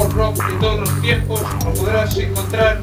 mejor rock de todos los tiempos lo podrás encontrar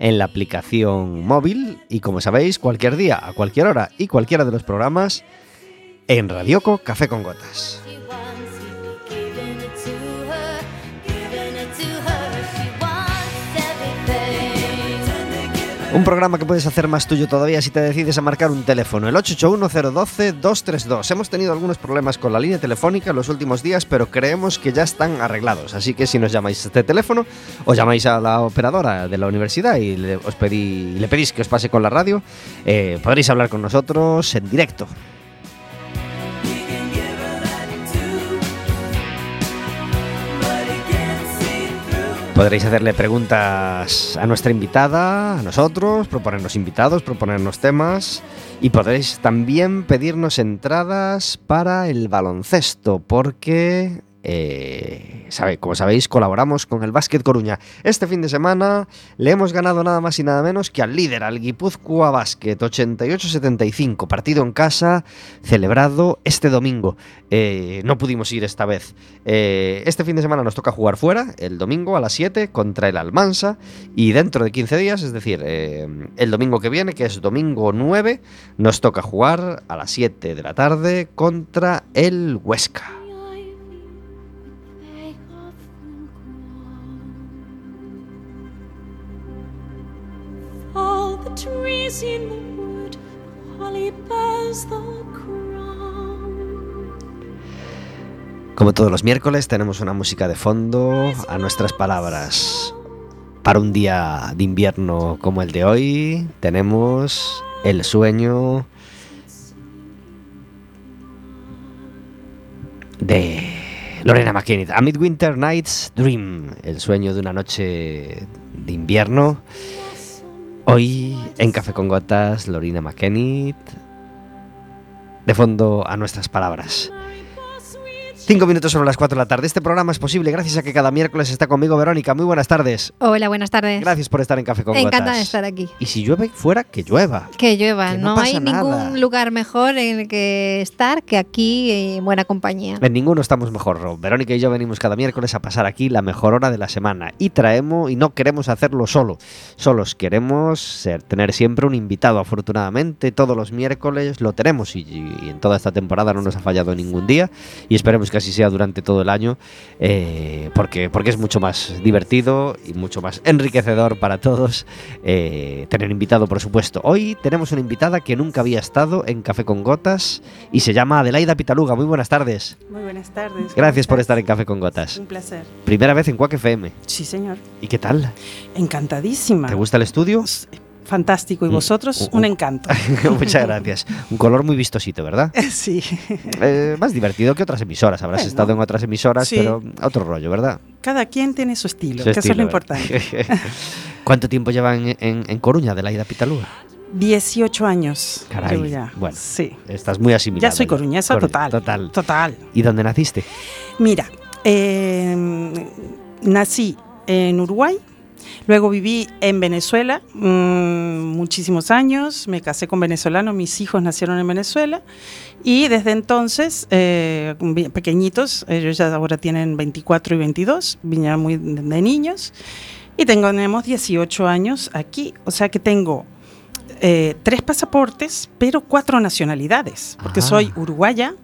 en la aplicación móvil y como sabéis, cualquier día, a cualquier hora y cualquiera de los programas en Radioco Café con Gotas. Un programa que puedes hacer más tuyo todavía si te decides a marcar un teléfono, el 881-012-232. Hemos tenido algunos problemas con la línea telefónica en los últimos días, pero creemos que ya están arreglados. Así que si nos llamáis a este teléfono, os llamáis a la operadora de la universidad y le, os pedí, le pedís que os pase con la radio, eh, podréis hablar con nosotros en directo. Podréis hacerle preguntas a nuestra invitada, a nosotros, proponernos invitados, proponernos temas y podréis también pedirnos entradas para el baloncesto porque eh, sabe, como sabéis, colaboramos con el Básquet Coruña. Este fin de semana le hemos ganado nada más y nada menos que al líder, al Guipúzcoa Básquet, 88-75, partido en casa, celebrado este domingo. Eh, no pudimos ir esta vez. Eh, este fin de semana nos toca jugar fuera, el domingo a las 7 contra el Almansa, y dentro de 15 días, es decir, el domingo que viene, que es domingo 9, nos toca jugar a las 7 de la tarde contra el Huesca. Como todos los miércoles tenemos una música de fondo a nuestras palabras. Para un día de invierno como el de hoy tenemos el sueño de Lorena McKinney. A Midwinter Night's Dream, el sueño de una noche de invierno Hoy en Café con Gotas, Lorina McKennitt, de fondo a nuestras palabras. Cinco minutos sobre las cuatro de la tarde. Este programa es posible gracias a que cada miércoles está conmigo Verónica. Muy buenas tardes. Hola, buenas tardes. Gracias por estar en Café con Encantada Gotas. de estar aquí. Y si llueve fuera, que llueva. Que llueva. Que no hay nada. ningún lugar mejor en el que estar que aquí en buena compañía. En ninguno estamos mejor, Rob. Verónica y yo venimos cada miércoles a pasar aquí la mejor hora de la semana. Y traemos, y no queremos hacerlo solo. Solos queremos ser- tener siempre un invitado. Afortunadamente, todos los miércoles lo tenemos. Y, y en toda esta temporada no nos ha fallado ningún día. Y esperemos que así sea durante todo el año. eh, porque, porque es mucho más divertido y mucho más enriquecedor para todos eh, tener invitado, por supuesto. Hoy tenemos una invitada que nunca había estado en Café con Gotas y se llama Adelaida Pitaluga. Muy buenas tardes. Muy buenas tardes. ¿cómo Gracias por estar en Café con Gotas. Un placer. Primera vez en Quack FM. Sí, señor. ¿Y qué tal? Encantadísima. ¿Te gusta el estudio? Fantástico. Y Mm, vosotros, un encanto. Muchas gracias. Un color muy vistosito, ¿verdad? sí. Eh, más divertido que otras emisoras. Habrás Bueno, estado en otras emisoras, sí. pero otro rollo, ¿verdad? Cada quien tiene su estilo, Su que eso es lo ¿verdad? importante. ¿Cuánto tiempo lleva en, en, en Coruña, Adelaida Pitaluga? 18 años. Caray, ya. bueno. Sí. Estás muy asimilada. Ya soy coruñesa Coruña, total. Total. Total. ¿Y dónde naciste? Mira, eh, nací en Uruguay, luego viví en Venezuela mm, muchísimos años, me casé con venezolano, mis hijos nacieron en Venezuela. Y desde entonces, eh, pequeñitos, ellos ya ahora tienen 24 y 22, vinieron muy de, niños. Y tengo- tenemos 18 años aquí, o sea que tengo... eh, tres pasaportes, pero cuatro nacionalidades, porque soy uruguaya,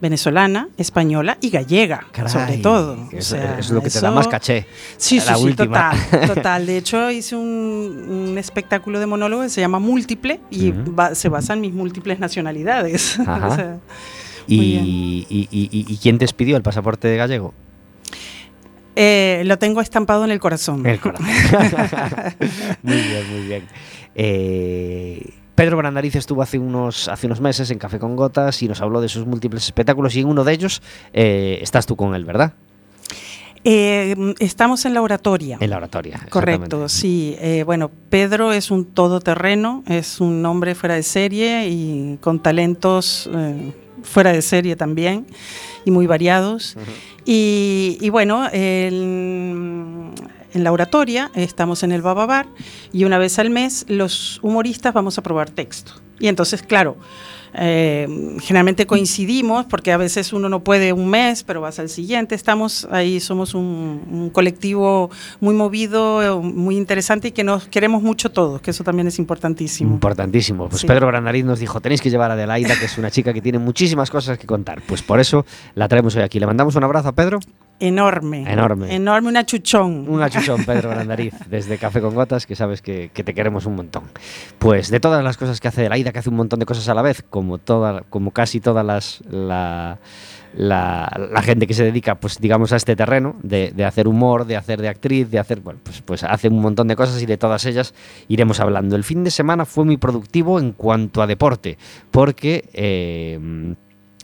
venezolana, española y gallega, Caray, sobre todo. O Eso, sea, es lo que te da más caché. Sí, sí, la sí, última. total, total. De hecho, hice un, un espectáculo de monólogo que se llama Múltiple y va- se basa en mis múltiples nacionalidades. Ajá. O sea, y quién te expidió el pasaporte de gallego? eh, lo tengo estampado en el corazón. El corazón. muy bien, muy bien. Eh, Pedro Brandariz estuvo hace unos, hace unos meses en Café con Gotas y nos habló de sus múltiples espectáculos y en uno de ellos eh, estás tú con él, ¿verdad? Eh, estamos en la oratoria. En la oratoria. Correcto, sí. Eh, bueno, Pedro es un todoterreno, es un hombre fuera de serie y con talentos fuera de serie también y muy variados. Y, y bueno, el- en la oratoria estamos en el Bababar y una vez al mes los humoristas vamos a probar texto. Y entonces, claro, eh, generalmente coincidimos porque a veces uno no puede un mes, pero vas al siguiente. Estamos ahí, somos un, un colectivo muy movido, eh, muy interesante y que nos queremos mucho todos, que eso también es importantísimo. Importantísimo. Pues Sí. Pedro Brandariz nos dijo, tenéis que llevar a Adelaida, que es una chica que tiene muchísimas cosas que contar. Pues por eso la traemos hoy aquí. Le mandamos un abrazo a Pedro. Enorme. Enorme. Enorme, una chuchón. Un achuchón, Pedro Brandariz, desde Café con Gotas, que sabes que, que te queremos un montón. Pues de todas las cosas que hace Adelaida, que hace un montón de cosas a la vez, como, toda, como casi todas las... La, la, la gente que se dedica, pues digamos, a este terreno de, de hacer humor, de hacer de actriz, de hacer, bueno, pues, pues hace un montón de cosas y de todas ellas iremos hablando. El fin de semana fue muy productivo en cuanto a deporte, porque eh,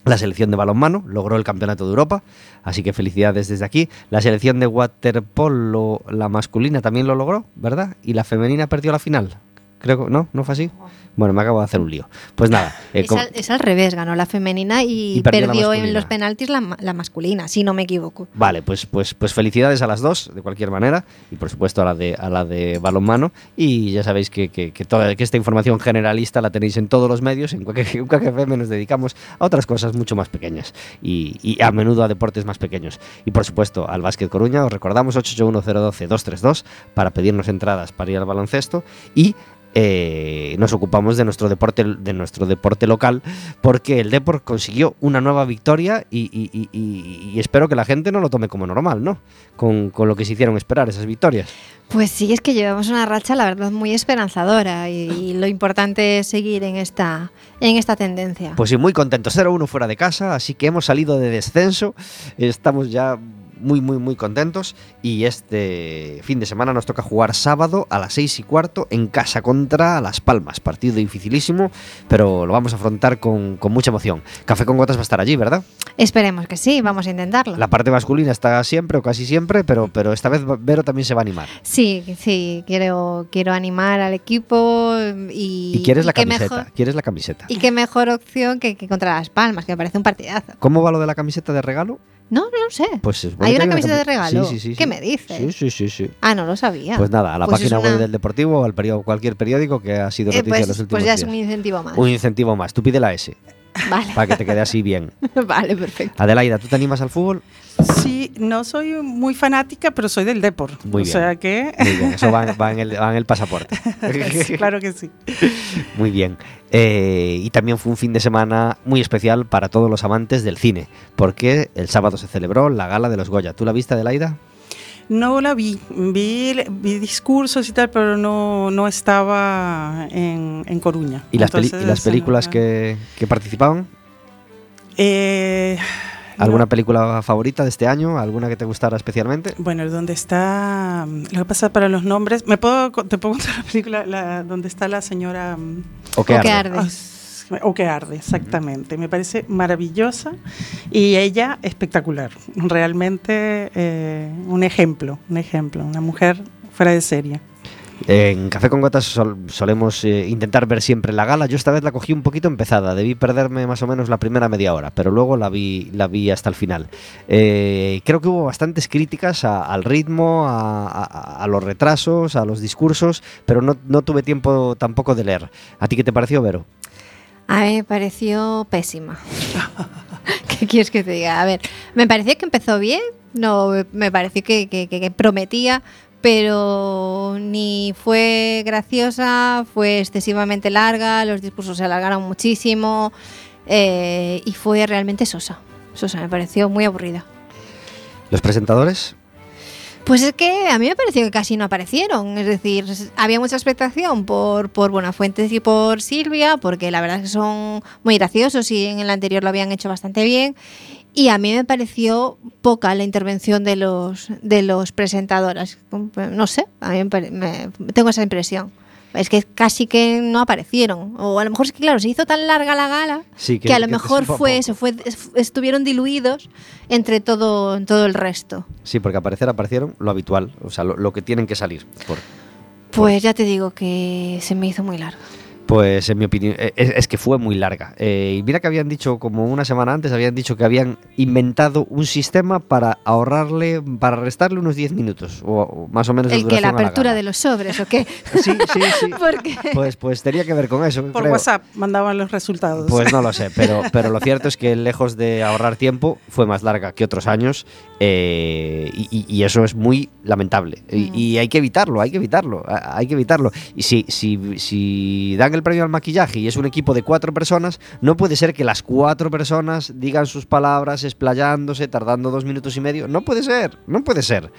la selección de balonmano logró el campeonato de Europa, así que felicidades desde aquí. La selección de waterpolo, la masculina, también lo logró, ¿verdad? Y la femenina perdió la final. Creo que no, no fue así. Bueno, me acabo de hacer un lío. Pues nada, eh, Es al, es al revés, ganó la femenina y, Y perdió en los penaltis la, la masculina, si no me equivoco. Vale, pues, pues, pues felicidades a las dos, de cualquier manera, y por supuesto a la de, a la de balonmano. Y ya sabéis que, que, que toda, que esta información generalista la tenéis en todos los medios. En Quack en Quack FM nos dedicamos a otras cosas mucho más pequeñas y, y a menudo a deportes más pequeños. Y por supuesto al Básquet Coruña, os recordamos 881-012-232 para pedirnos entradas para ir al baloncesto y eh, nos ocupamos de nuestro deporte de nuestro deporte local porque el Deport consiguió una nueva victoria y, y- y- y- y espero que la gente no lo tome como normal, ¿no? Con, con lo que se hicieron esperar esas victorias. Pues sí, es que llevamos una racha, la verdad, muy esperanzadora y, y lo importante es seguir en esta, en esta tendencia. Pues sí, muy contentos. 0-1 fuera de casa, así que hemos salido de descenso. Estamos ya muy, muy, muy contentos. Y este fin de semana nos toca jugar sábado a las 6 y cuarto en casa contra Las Palmas. Partido dificilísimo, pero lo vamos a afrontar con, con mucha emoción. Café con Gotas va a estar allí, ¿verdad? Esperemos que sí, vamos a intentarlo. La parte masculina está siempre o casi siempre, pero, pero esta vez Vero también se va a animar. Sí, sí, quiero, quiero animar al equipo y... Y quieres la camiseta, mejor- quieres la camiseta. y qué mejor opción que, que contra Las Palmas, que me parece un partidazo. ¿Cómo va lo de la camiseta de regalo? No, no sé. Pues es ¿Hay una camiseta de regalo? Sí, sí, sí, ¿Qué me dices? Sí, sí, sí, sí. Ah, no lo sabía. Pues nada, a la Pues es página web del Deportivo o al periódico, cualquier periódico que ha sido Eh, noticia en pues, los últimos pues ya es días. un incentivo más. Un incentivo más. Tú pide la S, Vale, para que te quede así bien. vale, perfecto. Adelaida, ¿tú te animas al fútbol? Sí, no soy muy fanática, pero soy del Deport. Muy o bien. sea que. Muy bien, eso va, va en, el, va en el pasaporte. Sí, claro que sí. Muy bien. Eh, y también fue un fin de semana muy especial para todos los amantes del cine, porque el sábado se celebró la gala de los Goya. ¿Tú la viste, Adelaida? No la vi. Vi, vi discursos y tal, pero no, no estaba en, en Coruña. ¿Y las, y las películas que, que participaban? Eh, ¿Alguna no. película favorita de este año? ¿Alguna que te gustara especialmente? Bueno, donde está. Lo que pasa para los nombres. ¿Me puedo, ¿Te puedo contar la película la, donde está la señora. mm, ¿O que arde? arde. O que arde, exactamente. Me parece maravillosa y ella espectacular. Realmente eh, un ejemplo, un ejemplo. Una mujer fuera de serie. En Café con Gotas sol- solemos eh, intentar ver siempre la gala. Yo esta vez la cogí un poquito empezada. Debí perderme más o menos la primera media hora, pero luego la vi, la vi hasta el final. Eh, creo que hubo bastantes críticas a- al ritmo, a, a- a los retrasos, a los discursos, pero no, no tuve tiempo tampoco de leer. ¿A ti qué te pareció, Vero? A mí me pareció pésima. ¿Qué quieres que te diga? A ver, me pareció que empezó bien, no, me pareció que, prometía, pero ni fue graciosa, fue excesivamente larga, los discursos se alargaron muchísimo eh, y fue realmente sosa. Sosa, me pareció muy aburrida. ¿Los presentadores? Pues es que a mí me pareció que casi no aparecieron. Es decir, había mucha expectación por, por Buenafuentes y por Silvia, porque la verdad es que son muy graciosos y en el anterior lo habían hecho bastante bien. Y a mí me pareció poca la intervención de los, de los presentadores. No sé, a mí me me- tengo esa impresión. Es que casi que no aparecieron. O a lo mejor es que, claro, se hizo tan larga la gala Sí, que, a lo que mejor fue eso, fue, es- estuvieron diluidos entre todo, todo el resto. Sí, porque aparecer aparecieron lo habitual, o sea, lo, lo que tienen que salir. Por, Pues ya te digo que se me hizo muy largo. Pues en mi opinión, eh, es, es que fue muy larga. Eh, y mira que habían dicho, como una semana antes, habían dicho que habían inventado un sistema para ahorrarle, para restarle unos 10 minutos, o, o más o menos El que la apertura de los sobres o qué. Sí, sí, sí. Porque Pues, pues tenía que ver con eso. Por creo. WhatsApp mandaban los resultados. Pues no lo sé, pero, pero lo cierto es que lejos de ahorrar tiempo, fue más larga que otros años eh, y, eso es muy lamentable. Y, Mm. y hay que evitarlo, hay que evitarlo, hay que evitarlo. Y si, si, si dan el premio al maquillaje y es un equipo de cuatro personas, no puede ser que las cuatro personas digan sus palabras explayándose, tardando dos minutos y medio. No puede ser, no puede ser.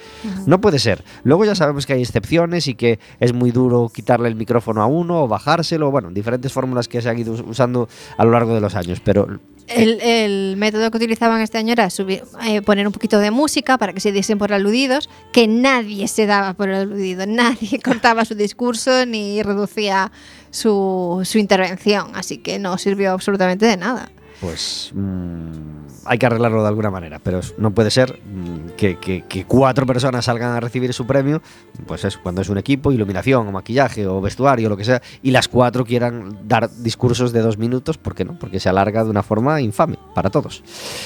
No puede ser. Luego ya sabemos que hay excepciones y que es muy duro quitarle el micrófono a uno o bajárselo, bueno, diferentes fórmulas que se han ido us- usando a lo largo de los años, pero el, el método que utilizaban este año era subir- eh, poner un poquito de música para que se diesen por aludidos, que nadie se daba por aludido, nadie cortaba su discurso ni reducía su, su intervención, así que no sirvió absolutamente de nada. Pues mm, hay que arreglarlo de alguna manera, pero no puede ser mm, que cuatro personas salgan a recibir su premio, pues es cuando es un equipo, iluminación o maquillaje o vestuario, lo que sea, y las cuatro quieran dar discursos de dos minutos, ¿por qué no? Porque se alarga de una forma infame para todos.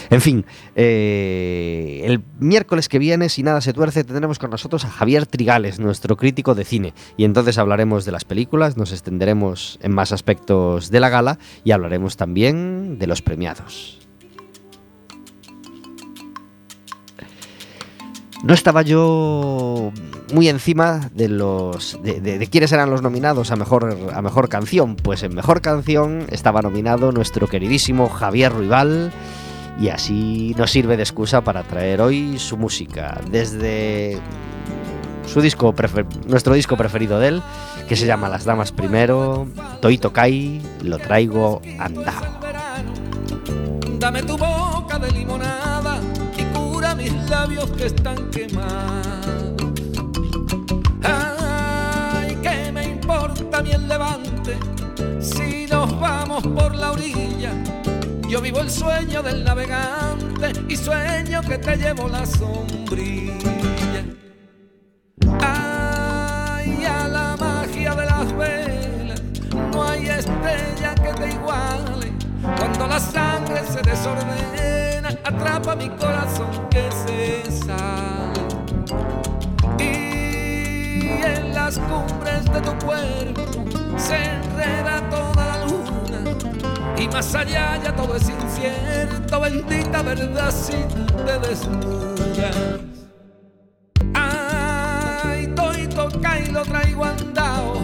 En fin, eh, el miércoles que viene, si nada se tuerce, tendremos con nosotros a Javier Trigales, nuestro crítico de cine, y entonces hablaremos de las películas, nos extenderemos en más aspectos de la gala y hablaremos también de los premiados. No estaba yo muy encima de los de, quiénes eran los nominados a mejor a mejor canción. Pues en mejor canción estaba nominado nuestro queridísimo Javier Ruibal y así nos sirve de excusa para traer hoy su música desde su disco nuestro disco preferido de él que se llama Las damas primero, Toito Kai, lo traigo andao. Dame tu boca de limonada y cura mi mis labios que están quemados. Ay, que me importa mi el levante si nos vamos por la orilla. Yo vivo el sueño del navegante y sueño que te llevo la sombrilla. Ay, a la magia de las velas, no hay estrella que te iguale. Cuando la sangre se desordena, atrapa mi corazón que se sale. Y en las cumbres de tu cuerpo se enreda toda la luna. Y más allá ya todo es incierto, bendita verdad si te desnudas. Ay, toito y lo traigo andado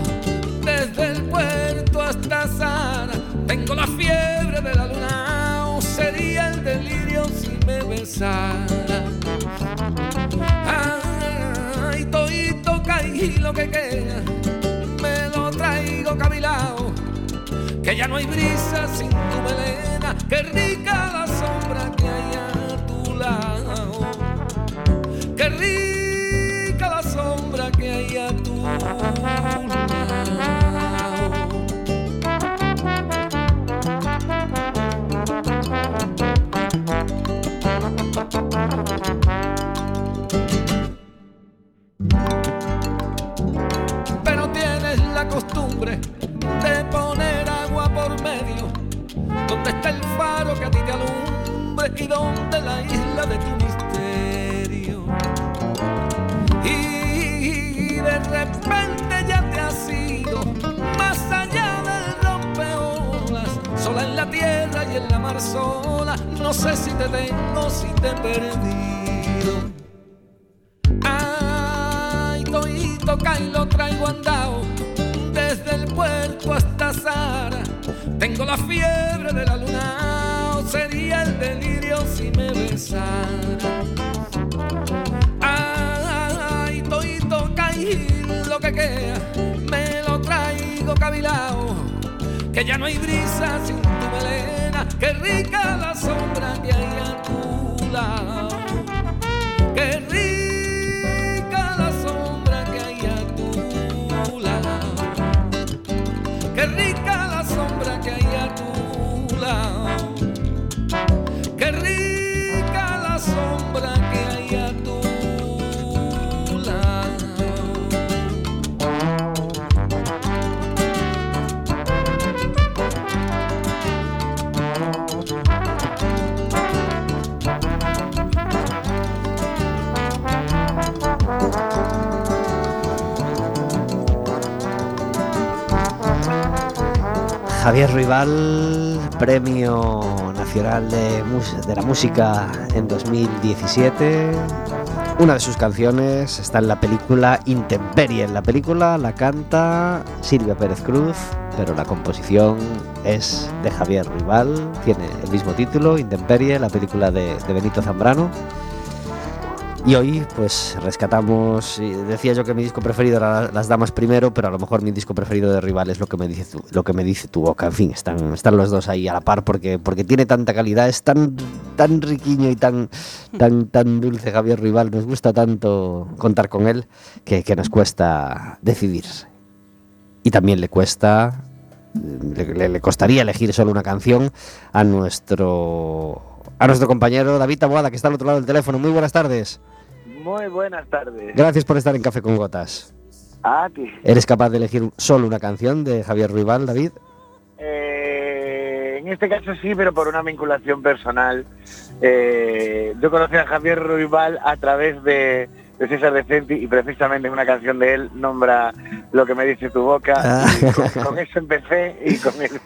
desde el puerto hasta Sara. Tengo la fiebre de la luna, sería el delirio si me besara. Ay, toito y lo que queda, me lo traigo cavilao. Que ya no hay brisa sin tu melena, que rica la sombra que hay a tu lado. Que rica la sombra que hay a tu lado. Premio Nacional de, de la Música en 2017. Una de sus canciones está en la película Intemperie. En la película la canta Silvia Pérez Cruz, pero la composición es de Javier Ruibal. Tiene el mismo título, Intemperie, la película de, de Benito Zambrano. Y hoy, pues rescatamos. Decía yo que mi disco preferido era Las Damas primero, pero a lo mejor mi disco preferido de Rival es lo que me dice tu, lo que me dice tu boca. En fin, están, están los dos ahí a la par porque, porque tiene tanta calidad, es tan, tan riquiño y tan, tan, tan dulce Javier Rival. Nos gusta tanto contar con él que, que nos cuesta decidir. Y también le cuesta. Le costaría elegir solo una canción a nuestro. A nuestro compañero David Taboada, que está al otro lado del teléfono. Muy buenas tardes. Muy buenas tardes. Gracias por estar en Café con Gotas. A ti. ¿Eres capaz de elegir solo una canción de Javier Ruibal, David? Eh, en este caso sí, pero por una vinculación personal. Eh, yo conocí a Javier Ruibal a través de, de César Decenti y precisamente una canción de él nombra lo que me dice tu boca. Ah. Y con, con eso empecé y con él.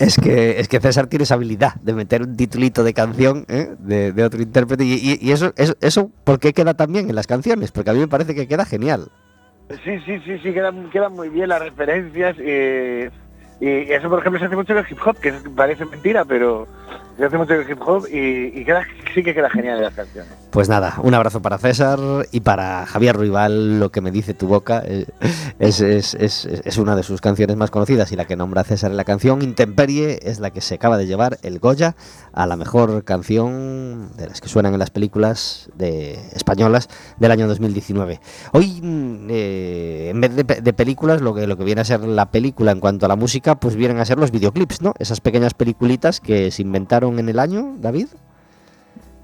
Es que, es que César tiene esa habilidad de meter un titulito de canción ¿eh? de, otro intérprete. Y, eso, eso, eso, ¿por qué queda tan bien en las canciones? Porque a mí me parece que queda genial. Sí, sí, sí, sí, quedan, quedan muy bien las referencias. eh, Y eso, por ejemplo, se hace mucho en el hip hop, que parece mentira, pero se hace mucho hip hop y, queda, sí que queda genial en las canciones. Pues nada, un abrazo para César y para Javier Ruibal, lo que me dice tu boca eh, es, es- es- es una de sus canciones más conocidas y la que nombra César en la canción Intemperie es la que se acaba de llevar el Goya a la mejor canción de las que suenan en las películas de, españolas del año 2019. Hoy, mm, eh, en vez de películas, lo que, lo que viene a ser la película en cuanto a la música, pues vienen a ser los videoclips, ¿no? Esas pequeñas peliculitas que se inventaron en el año, David.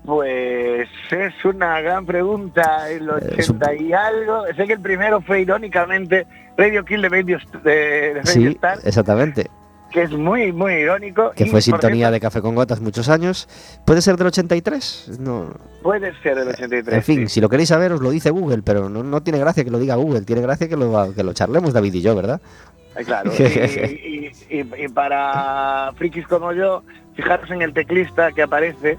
Pues es una gran pregunta, el Es un- 80 y algo. Sé que el primero fue irónicamente Radio Kill de Radio, de, de Radio Sí, Star, exactamente. que es muy, muy irónico. que y, fue sintonía de Café con Gotas muchos años. ¿Puede ser del 83? No. Puede ser del 83. En fin, sí. si lo queréis saber os lo dice Google, pero no, no tiene gracia que lo diga Google, tiene gracia que lo, que lo charlemos David y yo, ¿verdad? Eh, Claro, y, y- y- y para frikis como yo, fijaros en el teclista que aparece,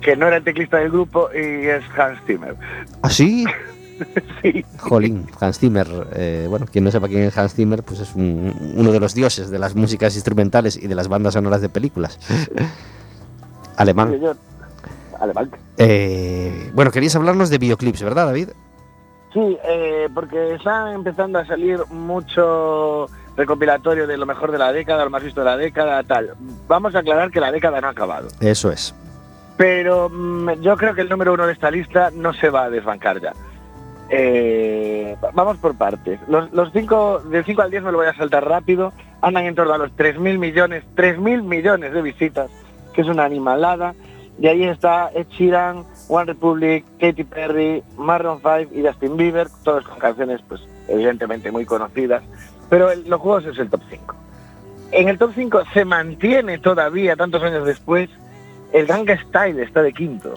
que no era el teclista del grupo y es Hans Zimmer. ¿Ah, sí? Sí, Jolín, Hans Zimmer. eh, bueno, quien no sepa quién es Hans Zimmer, pues es un- uno de los dioses de las músicas instrumentales y de las bandas sonoras de películas. Alemán. alemán. Eh, bueno, queríais hablarnos de videoclips, ¿verdad, David? Sí, eh, porque están empezando a salir mucho recopilatorio de lo mejor de la década, lo más visto de la década, tal. Vamos a aclarar que la década no ha acabado. Eso es. Pero mm, yo creo que el número uno de esta lista no se va a desbancar ya. Eh, vamos por partes. Los, los cinco, del 5 al 10 me lo voy a saltar rápido. Andan en torno a los 3.000 millones, 3.000 millones de visitas, que es una animalada. De ahí está Ed Sheeran, One Republic, Katy Perry, Maroon 5 y Justin Bieber, todos con canciones pues evidentemente muy conocidas. Pero el- los juegos es el top 5. En el top 5 se mantiene todavía, tantos años después, el Ganga Style está de quinto.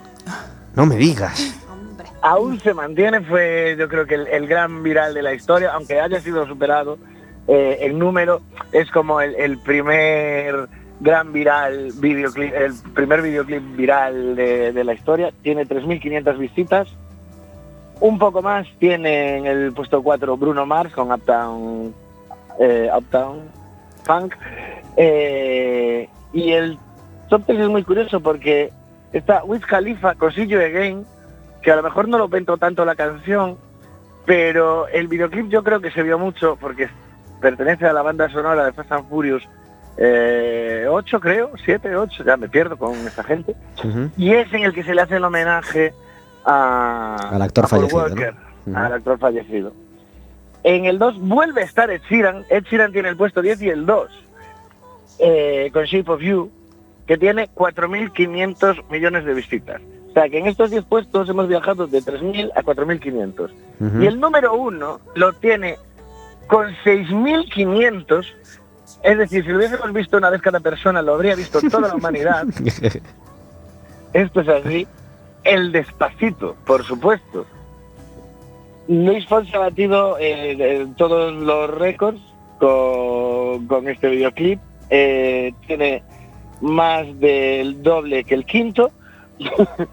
No me digas. Hombre. Aún se mantiene, fue yo creo que el, el gran viral de la historia, aunque haya sido superado eh, el número, es como el, el primer gran viral videoclip, el primer videoclip viral de, la historia. Tiene 3.500 visitas. Un poco más tiene en el puesto 4 Bruno Mars con Uptown, eh, Uptown Funk. Eh, y el top 3 es muy curioso porque está Wiz Khalifa You Again, que a lo mejor no lo vento tanto la canción, pero el videoclip yo creo que se vio mucho porque pertenece a la banda sonora de Fast and Furious eh, 8 creo, 7, 8, ya me pierdo con esta gente, Ujú. y es en el que se le hace el homenaje a, Al actor a fallecido, ¿no? Walker, Ujú. al actor fallecido. En el 2 vuelve a estar Ed Sheeran, Ed Sheeran tiene el puesto 10 y el 2, eh, con Shape of You, que tiene 4.500 millones de visitas. O sea que en estos 10 puestos hemos viajado de 3.000 a 4.500. Ujú. Y el número uno lo tiene con 6.500. Es decir, si lo hubiésemos visto una vez cada persona, lo habría visto toda la humanidad. Esto es así. El despacito, por supuesto. Luis Fonsi ha batido eh, eh, todos los récords con, con este videoclip. Eh, tiene más del doble que el quinto.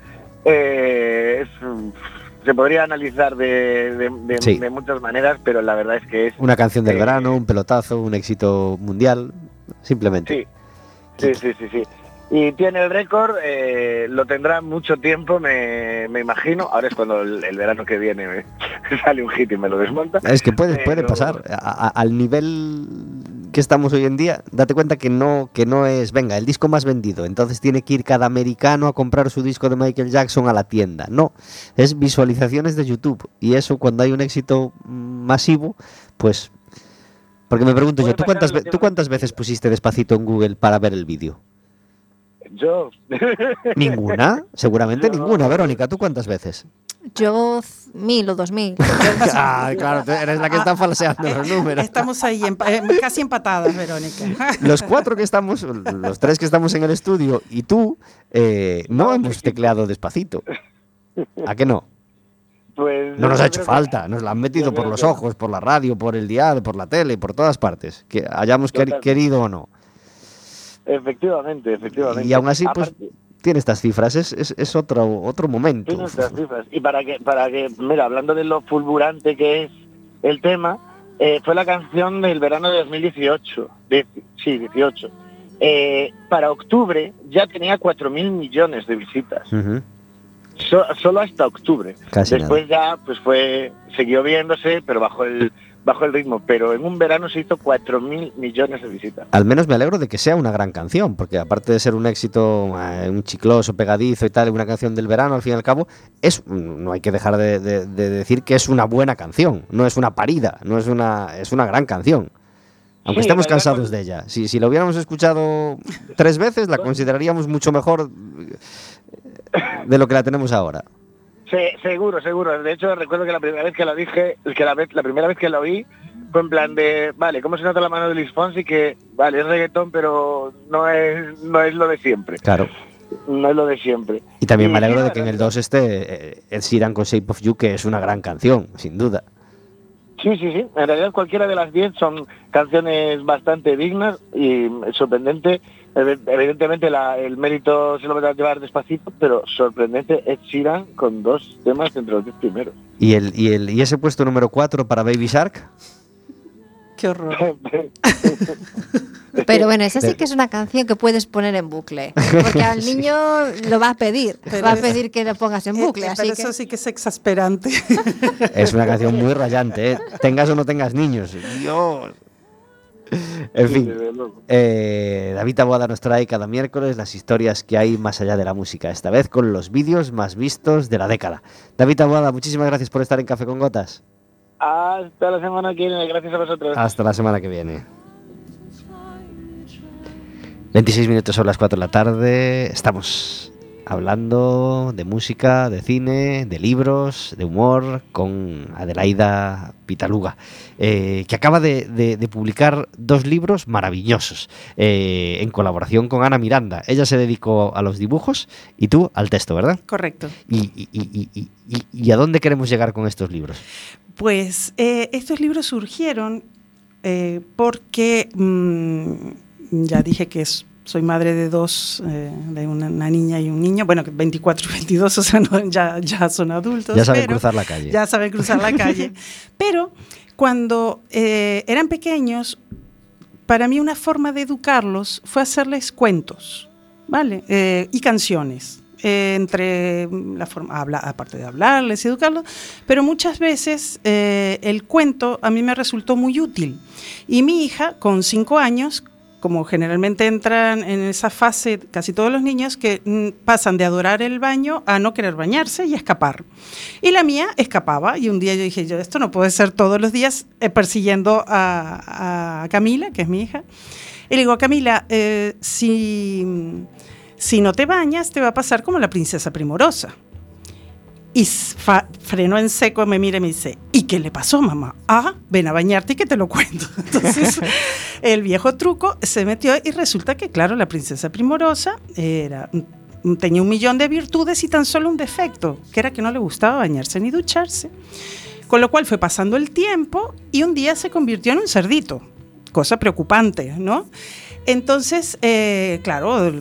Eh, es- se podría analizar de, de- de- Sí. de muchas maneras, pero la verdad es que es Una canción del Eh, verano, un pelotazo, un éxito mundial, simplemente. Sí, sí, sí, sí, sí. Y tiene el récord, eh, lo tendrá mucho tiempo, me, me imagino. Ahora es cuando el, el verano que viene me sale un hit y me lo desmonta. Es que puede, puede Pero- pasar. A- a- al nivel que estamos hoy en día, date cuenta que no, que no es, venga, el disco más vendido. Entonces tiene que ir cada americano a comprar su disco de Michael Jackson a la tienda. No, es visualizaciones de YouTube. Y eso cuando hay un éxito masivo, pues... Porque me pregunto yo, ¿tú cuántas, ¿tú cuántas veces pusiste despacito en Google para ver el vídeo? Yo, ¿Ninguna? Seguramente Yo- ninguna. Verónica, ¿tú cuántas veces? Yo mil o dos mil. ah, claro, eres la que está falseando los números. Estamos ahí empa- eh, casi empatadas, Verónica. los cuatro que estamos, los tres que estamos en el estudio y tú, eh, no hemos tecleado despacito. ¿A qué no? pues... No nos ha hecho que- falta, nos la han metido yo por los que- ojos, por la radio, por el diario, por la tele, por todas partes, que hayamos querido o no. Efectivamente, efectivamente. Y aún así, pues, Aparte, tiene estas cifras, es, es, es otro, otro momento. tiene estas cifras. Y para que, para que, mira, hablando de lo fulgurante que es el tema, eh, fue la canción del verano de 2018. De, sí, 18. Eh, para octubre ya tenía 4.000 millones de visitas. So- solo hasta octubre. Casi Después ya pues fue siguió viéndose, pero bajo el bajo el ritmo. Pero en un verano se hizo 4.000 millones de visitas. Al menos me alegro de que sea una gran canción, porque aparte de ser un éxito, eh, un chicloso, pegadizo y tal, una canción del verano, al fin y al cabo, es no hay que dejar de, de- de decir que es una buena canción, no es una parida, no es una, es una gran canción. Aunque Sí, verdad, cansados pues- de ella. Si, si la hubiéramos escuchado tres veces, la consideraríamos mucho mejor de lo que la tenemos ahora. Se- seguro, seguro. De hecho, recuerdo que la primera vez que la dije, que la, vez, la primera vez que la oí, fue en plan de, vale, ¿cómo se nota la mano de Luis Fonsi? Que, vale, es reggaetón, pero no es, no es lo de siempre. Claro. No es lo de siempre. Y también me alegro de que en el 2 esté eh, Ed Sheeran con Shape of You, que es una gran canción, sin duda. Sí, sí, sí. En realidad cualquiera de las 10 son canciones bastante dignas y sorprendente. Ev- Evidentemente la- el mérito se lo va a llevar despacito, pero sorprendente Ed Sheeran con dos temas entre los 10 primeros. ¿Y, el, y, el, y ese puesto número 4 para Baby Shark? Qué horror. Pero bueno, esa sí que es una canción que puedes poner en bucle. Porque al niño lo va a pedir. Pero va a pedir que lo pongas en bucle. Eh, así pero que... eso sí que es exasperante. Es una canción muy rayante, ¿eh? Tengas o no tengas niños. Dios. En fin, eh, David Taboada nos trae cada miércoles las historias que hay más allá de la música, esta vez con los vídeos más vistos de la década. David Taboada, muchísimas gracias por estar en Café con Gotas. Hasta la semana que viene. Gracias a vosotros. Hasta la semana que viene. 26 minutos son las 4 de la tarde. Estamos hablando de música, de cine, de libros, de humor con Adelaida Pitaluga, eh, que acaba de, de- de publicar dos libros maravillosos eh, en colaboración con Ana Miranda. Ella se dedicó a los dibujos y tú al texto, ¿verdad? Correcto. ¿Y, y- y- y- a dónde queremos llegar con estos libros? Pues eh, estos libros surgieron porque mm, ya dije que es- soy madre de dos, eh, de una, una niña y un niño, bueno, que 24 y 22, o sea, no, ya, ya son adultos. Ya saben pero- cruzar la calle. Ya saben cruzar la calle. Pero cuando eh, eran pequeños, para mí una forma de educarlos fue hacerles cuentos, ¿vale? Eh, y canciones. entre la forma, habla, aparte de hablarles y educarlos, pero muchas veces el cuento a mí me resultó muy útil. Y mi hija, con cinco años, como generalmente entran en esa fase casi todos los niños que mm, pasan de adorar el baño a no querer bañarse y escapar. Y la mía escapaba y un día yo dije, yo esto no puede ser todos los días eh, persiguiendo a, Camila, que es mi hija. Y le digo, Camila, eh, si, si no te bañas te va a pasar como la princesa primorosa. Y frenó en seco, me mira y me dice, ¿y qué le pasó, mamá? Ah, ven a bañarte y que te lo cuento. Entonces, el viejo truco se metió y resulta que, claro, la princesa primorosa era, mm, tenía un millón de virtudes y tan solo un defecto, que era que no le gustaba bañarse ni ducharse. Con lo cual fue pasando el tiempo y un día se convirtió en un cerdito, cosa preocupante, ¿no? Entonces, eh, claro,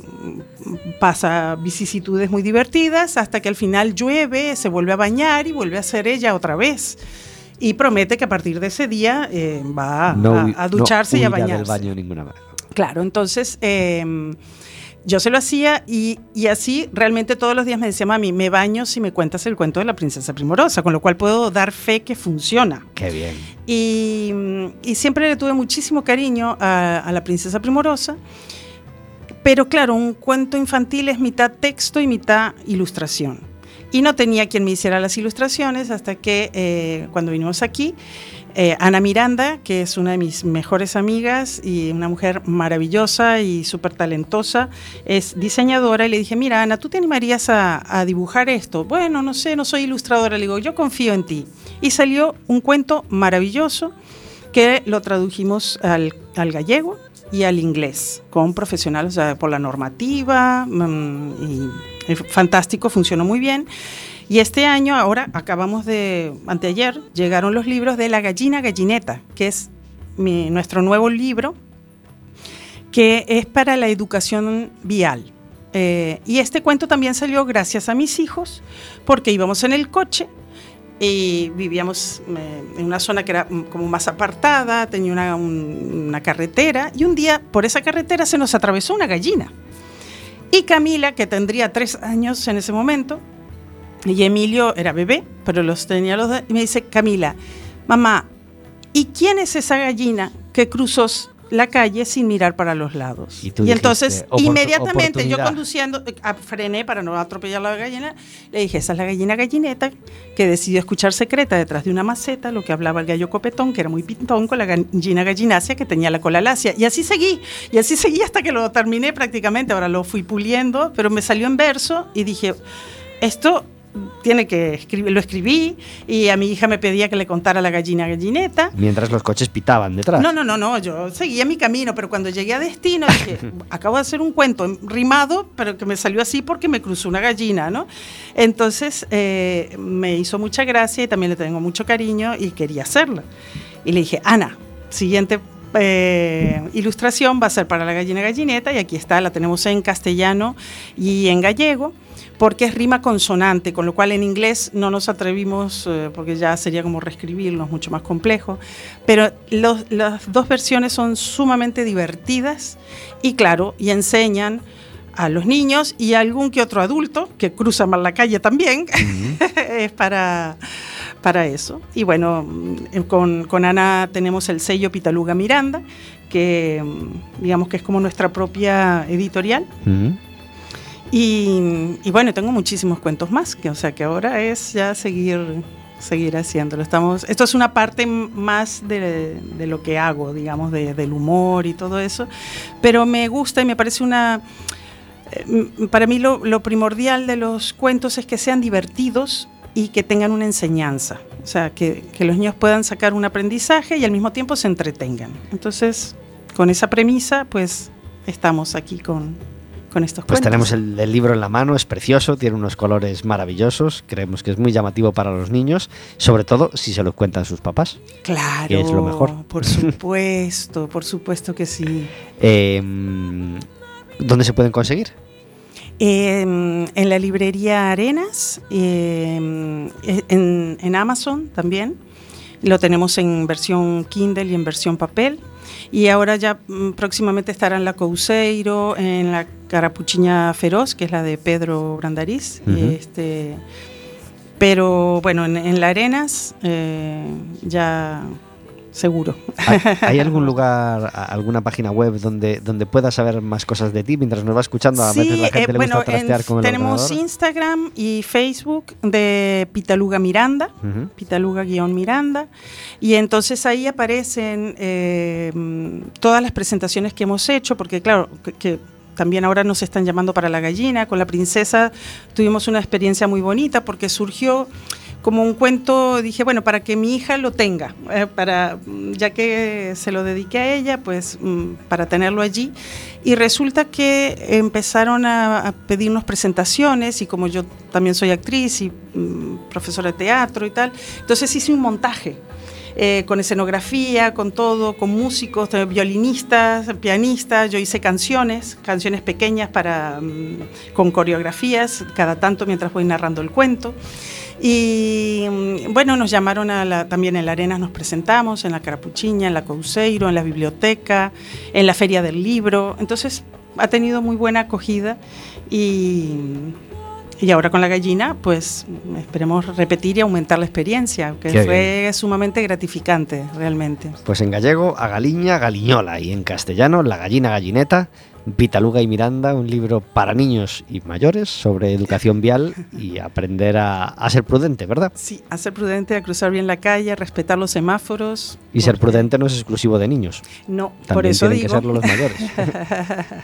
pasa vicisitudes muy divertidas hasta que al final llueve, se vuelve a bañar y vuelve a ser ella otra vez. Y promete que a partir de ese día eh, va a- a, ducharse y a bañarse. del baño ninguna. Claro, entonces eh, yo se lo hacía y, y así realmente todos los días me decía, mami, me baño si me cuentas el cuento de la princesa primorosa, con lo cual puedo dar fe que funciona. Qué bien. Y, y siempre le tuve muchísimo cariño a, a la princesa primorosa. Pero claro, un cuento infantil es mitad texto y mitad ilustración. Y no tenía quien me hiciera las ilustraciones hasta que eh, cuando vinimos aquí, eh, Ana Miranda, que es una de mis mejores amigas y una mujer maravillosa y súper talentosa, es diseñadora y le dije, mira Ana, ¿tú te animarías a, dibujar esto? Bueno, no sé, no soy ilustradora, le digo, yo confío en ti. Y salió un cuento maravilloso que lo tradujimos al, al gallego y al inglés con profesionales o sea, por la normativa mm, y fantástico, funcionó muy bien. Y este año, ahora acabamos de, anteayer, llegaron los libros de La gallina gallineta, que es mi- nuestro nuevo libro, que es para la educación vial. Eh, y este cuento también salió gracias a mis hijos, porque íbamos en el coche y vivíamos eh, en una zona que era como más apartada, tenía una, un- una carretera y un día por esa carretera se nos atravesó una gallina. Y Camila, que tendría tres años en ese momento, y Emilio era bebé, pero los tenía los dos, y me dice, Camila, mamá, ¿y quién es esa gallina que cruzó la calle sin mirar para los lados? Y dijiste, entonces, "Opor- inmediatamente yo oportunidad". conduciendo, eh, ah, frené para no atropellar la gallina, le dije, esa es la gallina gallineta que decidió escuchar secreta detrás de una maceta lo que hablaba el gallo copetón, que era muy pintón, con la gallina gallinacia que tenía la cola lacia. Y así seguí, y así seguí hasta que lo terminé prácticamente. Ahora lo fui puliendo, pero me salió en verso y dije, esto tiene que escribir, lo escribí y a mi hija me pedía que le contara la gallina gallineta. Mientras los coches pitaban detrás. No, no, no, no, yo seguía mi camino, pero cuando llegué a destino dije, acabo de hacer un cuento rimado, pero que me salió así porque me cruzó una gallina, ¿no? Entonces eh, me hizo mucha gracia y también le tengo mucho cariño y quería hacerla. Y le dije, Ana, siguiente eh, ilustración va a ser para la gallina gallineta y aquí está, la tenemos en castellano y en gallego porque es rima consonante, con lo cual en inglés no nos atrevimos, eh, porque ya sería como reescribirlo, es mucho más complejo. Pero los- las dos versiones son sumamente divertidas y claro, y enseñan a los niños y a algún que otro adulto que cruza mal la calle también, es para, para eso. Y bueno, mm, con, con Ana tenemos el sello Pitaluga Miranda, que mm, digamos que es como nuestra propia editorial. Ujú. Y, y bueno, tengo muchísimos cuentos más, que, o sea que ahora es ya seguir, seguir haciéndolo. Estamos, esto es una parte más de, de lo que hago, digamos, de- del humor y todo eso, pero me gusta y me parece una... eh, Para mí lo, lo primordial de los cuentos es que sean divertidos y que tengan una enseñanza, o sea, que, que los niños puedan sacar un aprendizaje y al mismo tiempo se entretengan. Entonces, con esa premisa, pues estamos aquí con, con estos Pues cuentos. tenemos el, el libro en la mano, es precioso, tiene unos colores maravillosos, creemos que es muy llamativo para los niños, sobre todo si se lo cuentan sus papás. Claro, que es lo mejor. Por supuesto, por supuesto que sí. Eh, ¿Dónde se pueden conseguir? Eh, en la librería Arenas, eh, en, en Amazon también. Lo tenemos en versión Kindle y en versión papel. Y ahora ya mm, próximamente estará en la Couseiro, en la Carapuchiña Feroz, que es la de Pedro Brandariz. Este, pero bueno, en, en la Arenas eh, ya seguro. ¿Hay, algún lugar, alguna página web donde, donde puedas saber más cosas de ti mientras nos va escuchando? A veces la gente eh, le bueno, gusta trastear en- con el tenemos ordenador. Instagram y Facebook de Pitaluga Miranda, Ujú. Pitaluga-Miranda, y entonces ahí aparecen eh, todas las presentaciones que hemos hecho, porque claro, que, que también ahora nos están llamando para la gallina, con la princesa tuvimos una experiencia muy bonita porque surgió como un cuento, dije, bueno, para que mi hija lo tenga, eh, para, mm, ya que se lo dediqué a ella, pues mm, para tenerlo allí. Y resulta que empezaron a, a pedirnos presentaciones y como yo también soy actriz y mm, profesora de teatro y tal, entonces hice un montaje. eh, con escenografía, con todo, con músicos, eh, violinistas, pianistas. Yo hice canciones, canciones pequeñas para, mm, con coreografías, cada tanto mientras voy narrando el cuento. Y mm, bueno, nos llamaron a la, también en la Arenas, nos presentamos, en la Carapuchiña, en la Couseiro, en la biblioteca, en la Feria del Libro. Entonces ha tenido muy buena acogida y, y ahora con la gallina, pues esperemos repetir y aumentar la experiencia, que Qué fue sumamente gratificante realmente. Pues en gallego, a galiña, galiñola. Y en castellano, la gallina gallineta, Pitaluga y Miranda, un libro para niños y mayores sobre educación vial y aprender a, a ser prudente, ¿verdad? Sí, a ser prudente, a cruzar bien la calle, a respetar los semáforos. Y ser prudente no es exclusivo de niños. No, También por eso tienen digo. que serlo los mayores.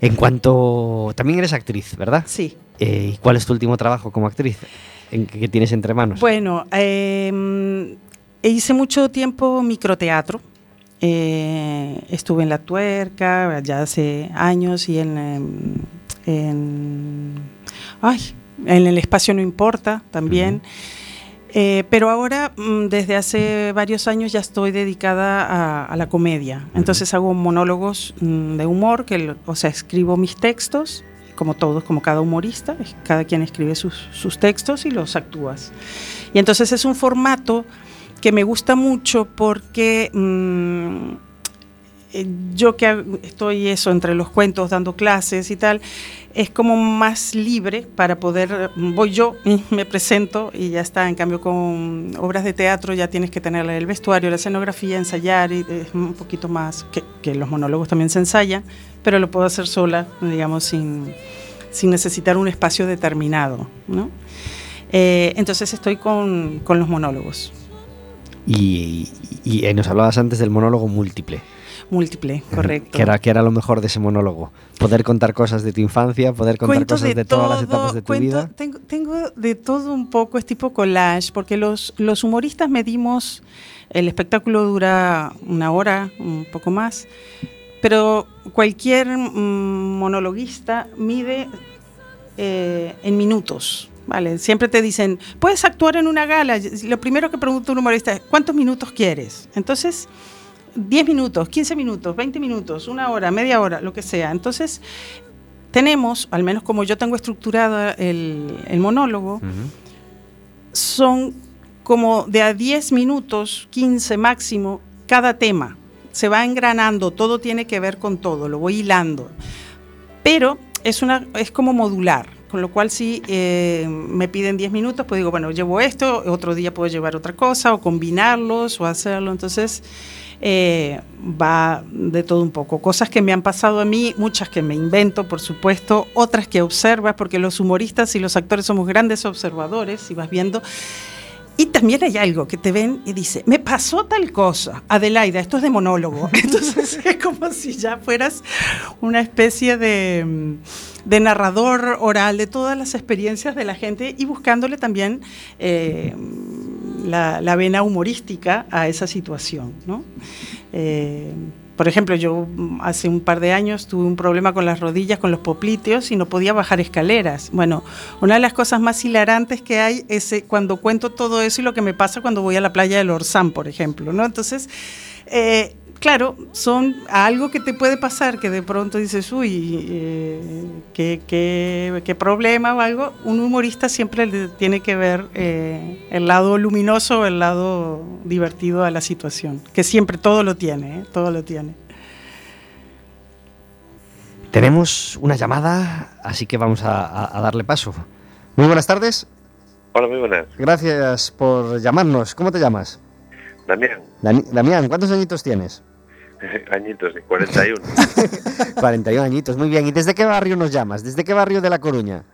en cuanto... También eres actriz, ¿verdad? Sí. Eh, ¿Y cuál es tu último trabajo como actriz? ¿En qué tienes entre manos? Bueno, eh, hice mucho tiempo microteatro. Eh, estuve en La Tuerca ya hace años y en, em, en, ay, en El Espacio No Importa también. Eh, pero ahora, mm, desde hace varios años, ya estoy dedicada a, a la comedia. Entonces hago monólogos mm, de humor, que, o sea, escribo mis textos como todos, como cada humorista, cada quien escribe sus, sus textos y los actúas. Y entonces es un formato que me gusta mucho porque mm, yo que estoy eso entre los cuentos dando clases y tal, es como más libre para poder, voy yo, me presento y ya está, en cambio con obras de teatro ya tienes que tener el vestuario, la escenografía, ensayar es un poquito más, que, que los monólogos también se ensayan, pero lo puedo hacer sola, digamos, sin, sin necesitar un espacio determinado, ¿no? Eh, entonces estoy con, con los monólogos. Y, y, y, nos hablabas antes del monólogo múltiple. Múltiple, correcto. Que era, que era lo mejor de ese monólogo. Poder contar cosas de tu infancia, poder contar Cuento cosas de, todo, todas las etapas de tu cuento- vida. Tengo, tengo de todo un poco, es tipo collage, porque los, los humoristas medimos, el espectáculo dura una hora, un poco más, pero cualquier mm, monologuista mide eh, en minutos. Vale, siempre te dicen, puedes actuar en una gala. Lo primero que pregunta un humorista es, ¿cuántos minutos quieres? Entonces, 10 minutos, 15 minutos, 20 minutos, una hora, media hora, lo que sea. Entonces, tenemos, al menos como yo tengo estructurado el, el monólogo, son como de a 10 minutos, 15 máximo, cada tema. Se va engranando, todo tiene que ver con todo, lo voy hilando. Pero es, una, es como modular, con lo cual si eh, me piden 10 minutos, pues digo, bueno, llevo esto, otro día puedo llevar otra cosa, o combinarlos, o hacerlo. Entonces eh, va de todo un poco. Cosas que me han pasado a mí, muchas que me invento, por supuesto, otras que observas, porque los humoristas y los actores somos grandes observadores y vas viendo. Y también hay algo que te ven y dice, me pasó tal cosa, Adelaida, esto es de monólogo. Entonces es como si ya fueras una especie de, mm, de narrador oral de todas las experiencias de la gente y buscándole también eh, la, la vena humorística a esa situación. ¿no? Eh, por ejemplo, yo mm, hace un par de años tuve un problema con las rodillas, con los popliteos y no podía bajar escaleras. Bueno, una de las cosas más hilarantes que hay es eh, cuando cuento todo eso y lo que me pasa cuando voy a la playa del Orsán, por ejemplo, ¿no? Entonces, eh, claro, son algo que te puede pasar que de pronto dices, uy, eh, ¿qué, qué, qué problema o algo. Un humorista siempre le tiene que ver eh, el lado luminoso o el lado divertido a la situación, que siempre todo lo tiene, ¿eh? todo lo tiene. Tenemos una llamada, así que vamos a, a- a darle paso. Muy buenas tardes, Hola, muy buenas. gracias por llamarnos. ¿Cómo te llamas? Damián, Damián, ¿cuántos añitos tienes? añitos, de 41. 41 añitos, muy bien. ¿Y desde qué barrio nos llamas? ¿Desde qué barrio de La Coruña?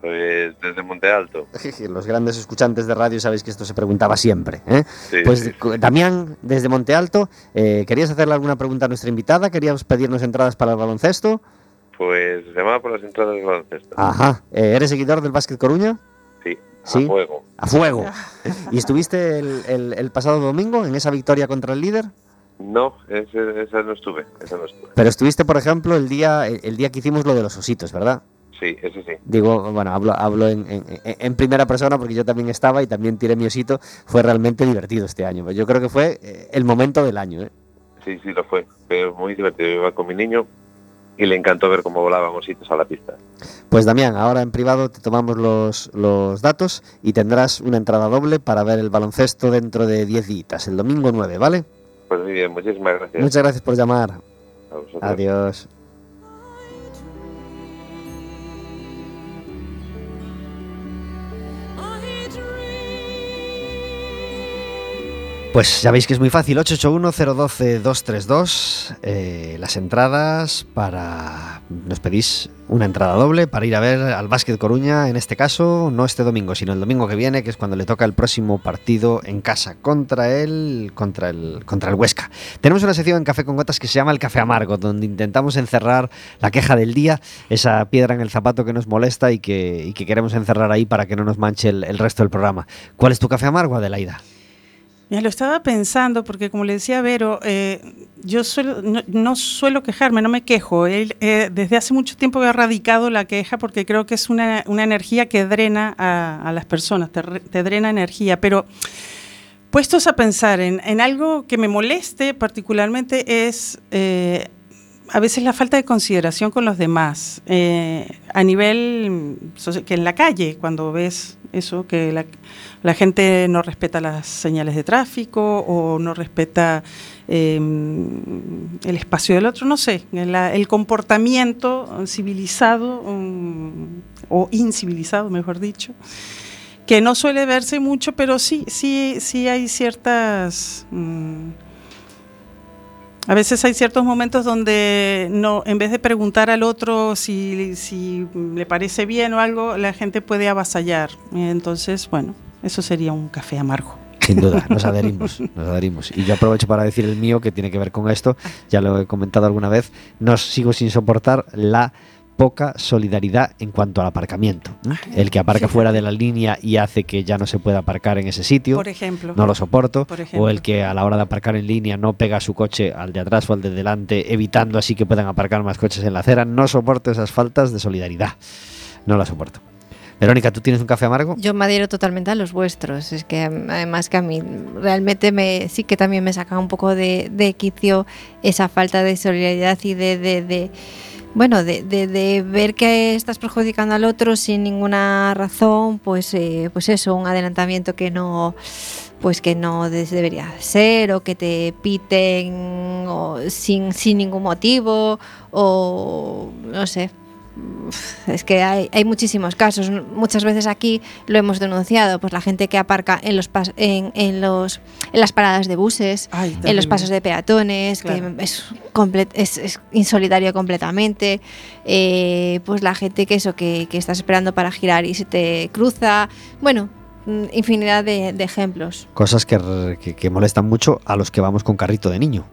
Pues desde Monte Alto. Los grandes escuchantes de radio sabéis que esto se preguntaba siempre. ¿eh? Sí, Pues sí. Damián, desde Monte Alto, eh, ¿querías hacerle alguna pregunta a nuestra invitada? ¿Querías pedirnos entradas para el baloncesto? Pues llamaba por las entradas de baloncesto. Ajá. Eh, ¿Eres seguidor del Básquet Coruña? Sí, a fuego. A fuego. ¿Y estuviste el, el- el pasado domingo en esa victoria contra el líder? No, ese- esa no estuve, esa no estuve. Pero estuviste, por ejemplo, el día, el, el día que hicimos lo de los ositos, ¿verdad? Sí, ese sí. Digo, bueno, hablo, hablo en, en- en- primera persona porque yo también estaba y también tiré mi osito. Fue realmente divertido este año. Yo creo que fue eh, el momento del año. ¿eh? Sí, sí, lo fue. Pero muy divertido. Iba con mi niño y le encantó ver cómo volaban ositos a la pista. Pues Damián, ahora en privado te tomamos los, los datos y tendrás una entrada doble para ver el baloncesto dentro de 10 días, el domingo 9, ¿vale? Pues muy bien, muchísimas gracias. Muchas gracias por llamar. A. Adiós. Pues ya veis que es muy fácil, 881-012-232, eh, las entradas para... Nos pedís una entrada doble para ir a ver al Básquet Coruña, en este caso, no este domingo, sino el domingo que viene, que es cuando le toca el próximo partido en casa contra el, contra el, contra el Huesca. Tenemos una sección en Café con Gotas que se llama el Café Amargo, donde intentamos encerrar la queja del día, esa piedra en el zapato que nos molesta y que, y que queremos encerrar ahí para que no nos manche el, el resto del programa. ¿Cuál es tu café amargo, Adelaida? Ya lo estaba pensando porque, como le decía Vero, eh, yo suelo- no, no suelo quejarme, no me quejo. Él, eh, desde hace mucho tiempo he erradicado la queja porque creo que es una, una energía que drena a, las personas, te, te drena energía. Pero puestos a pensar en, en algo que me moleste particularmente es eh, a veces la falta de consideración con los demás, eh, a nivel que en la calle, cuando ves eso, que la, gente no respeta las señales de tráfico o no respeta em, el espacio del otro, no sé, el comportamiento civilizado um, o incivilizado, mejor dicho, que no suele verse mucho, pero sí, sí, sí hay ciertas... Mm, a veces hay ciertos momentos donde en vez de preguntar al otro si, si le parece bien o algo, la gente puede avasallar. Entonces, bueno, eso sería un café amargo. Sin duda, nos adherimos, nos adherimos. Y yo aprovecho para decir el mío que tiene que ver con esto, ya lo he comentado alguna vez, no sigo sin soportar la poca solidaridad en cuanto al aparcamiento. El que aparca fuera de la línea y hace que ya no se pueda aparcar en ese sitio. Por ejemplo. No lo soporto. O el que a la hora de aparcar en línea no pega su coche al de atrás o al de delante, evitando así que puedan aparcar más coches en la acera. No soporto esas faltas de solidaridad. No la soporto. Verónica, ¿tú tienes un café amargo? Yo me adhiero totalmente a los vuestros. Es que además que a mí realmente me, sí que también me saca un poco de, de quicio esa falta de solidaridad y de, de bueno, de, de, ver que estás perjudicando al otro sin ninguna razón, pues, eh, pues eso, un adelantamiento que no, pues que no debería ser, o que te piten sin, sin ningún motivo, o no sé, es que hay, hay, muchísimos casos. Muchas veces aquí lo hemos denunciado, pues la gente que aparca en los en, en, los en las paradas de buses, en los pasos de peatones, que es, es, es, insolidario completamente. Eh, pues la gente que eso, que, que estás esperando para girar y se te cruza. Bueno, infinidad de, ejemplos. Cosas que, molestan mucho a los que vamos con carrito de niño.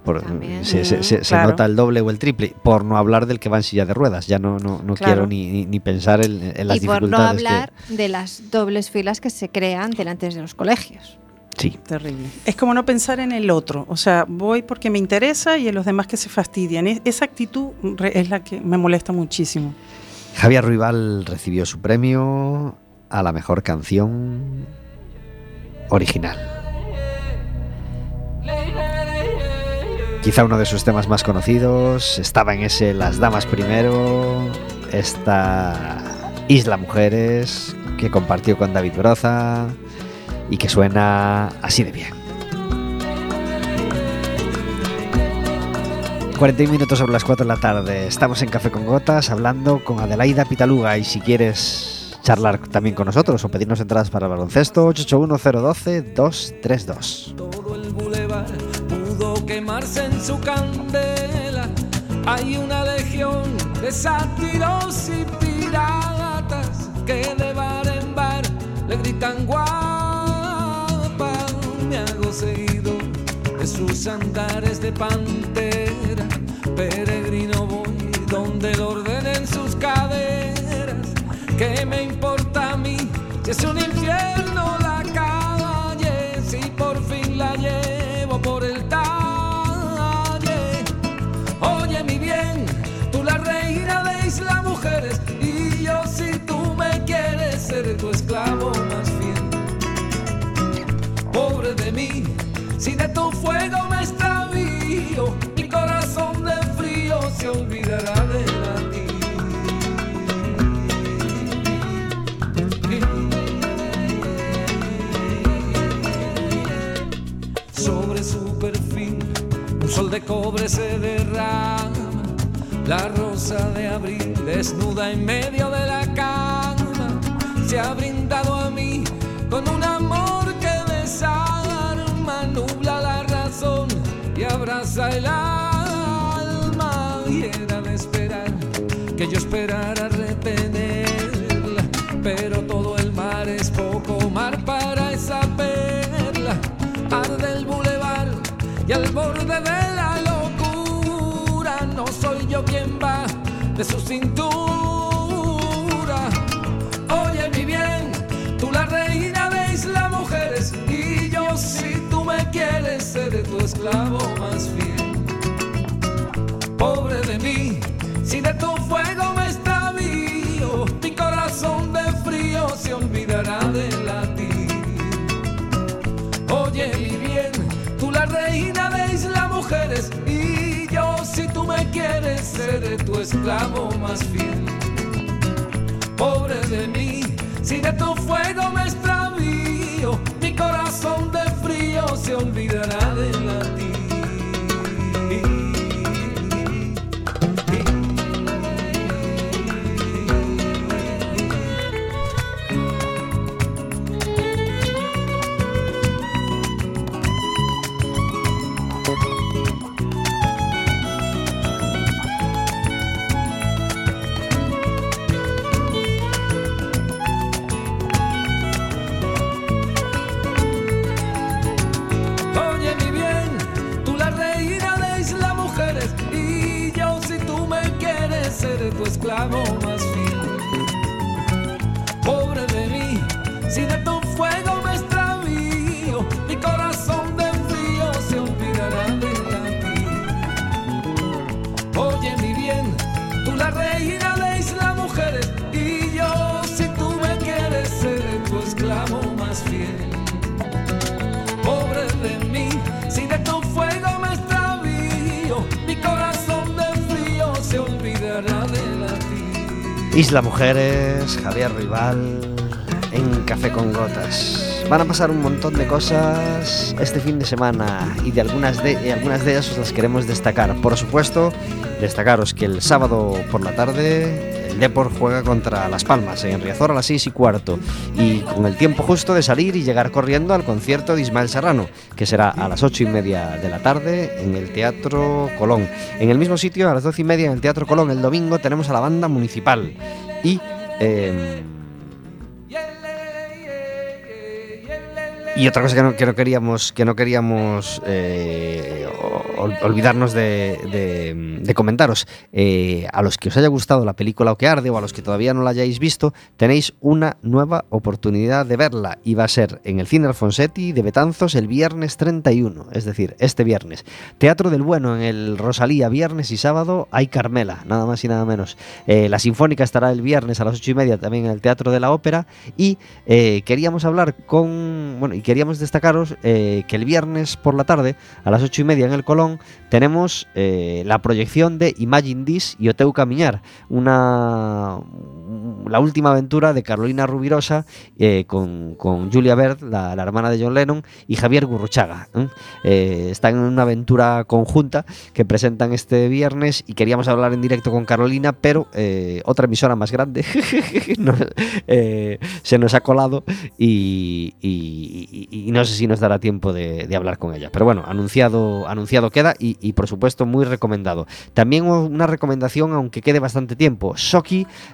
se, nota el doble o el triple, por no hablar del que va en silla de ruedas. Ya no, no, quiero ni, ni, pensar en, las dificultades. Y por no hablar de las dobles filas que se crean delante de los colegios. Sí. Terrible. Es como no pensar en el otro. O sea, voy porque me interesa y en los demás que se fastidian. esa actitud es la que me molesta muchísimo. Javier Ruibal recibió su premio a la mejor canción original. Quizá uno de sus temas más conocidos estaba en ese Las Damas Primero, esta Isla Mujeres que compartió con David Broza y que suena así de bien. 41 minutos sobre las 4 de la tarde. Estamos en Café con Gotas hablando con Adelaida Pitaluga y si quieres charlar también con nosotros o pedirnos entradas para el baloncesto 881-012-232. Todo el bulevar pudo quemarse en su candela. Hay una legión de sátiros y piratas que de bar en bar le gritan guapa. Me hago seguido de sus andares de pantera. Peregrino ¿Qué me importa a mí si es un infierno la calle? Si por fin la llevo por el talle. Oye, mi bien, tú la reina de Isla Mujeres y yo si tú me quieres ser tu esclavo más fiel. Pobre de mí, si de tu fuego me extravío, mi corazón de frío se olvidará se derrama, la rosa de abril desnuda en medio de la cama, se ha brindado a mí con un amor que desarma, nubla la razón y abraza el alma. Y era de esperar que yo esperara retenerla, pero todo el mar es poco mar para esa perla, arde el bulevar y al borde de de su cintura. Oye, mi bien, tú la reina de Isla Mujeres y yo si tú me quieres ser tu esclavo más fiel. Pobre de mí, si de tu fuego me seré tu esclavo más fiel. Pobre de mí, si de tu fuego me extravío, mi corazón de frío se olvidará de latir. Tu Isla Mujeres, Javier Rival, en Café con Gotas. Van a pasar un montón de cosas este fin de semana y de algunas de, algunas de ellas os las queremos destacar. Por supuesto, destacaros que el sábado por la tarde el Depor juega contra Las Palmas en Riazor a las 6 y cuarto y con el tiempo justo de salir y llegar corriendo al concierto de Ismael Serrano, que será a las 8 y media de la tarde en el Teatro Colón. En el mismo sitio, a las 12 y media en el Teatro Colón, el domingo, tenemos a la banda municipal y... eh, Y otra cosa que no, que no queríamos, que no queríamos eh, ol- olvidarnos de, de- de comentaros, eh, a los que os haya gustado la película O que arde o a los que todavía no la hayáis visto, tenéis una nueva oportunidad de verla y va a ser en el Cine Alfonsetti de Betanzos el viernes 31, es decir, este viernes. Teatro del Bueno en el Rosalía, viernes y sábado hay Carmela, nada más y nada menos. Eh, la Sinfónica estará el viernes a las ocho y media también en el Teatro de la Ópera y eh, queríamos hablar con, bueno, y queríamos destacaros eh, que el viernes por la tarde a las ocho y media en el Colón tenemos eh, la proyección de Imagine This y Oteu Camiñar, una la última aventura de Carolina Rubirosa eh, con, con Julia Bird, la, hermana de John Lennon, y Javier Gurruchaga. están en una aventura conjunta que presentan este viernes y queríamos hablar en directo con Carolina, pero otra emisora más grande se nos ha colado y- y- no sé si nos dará tiempo de, hablar con ella. Pero bueno, anunciado, anunciado queda y, por supuesto muy recomendado. También una recomendación, aunque quede bastante tiempo. Es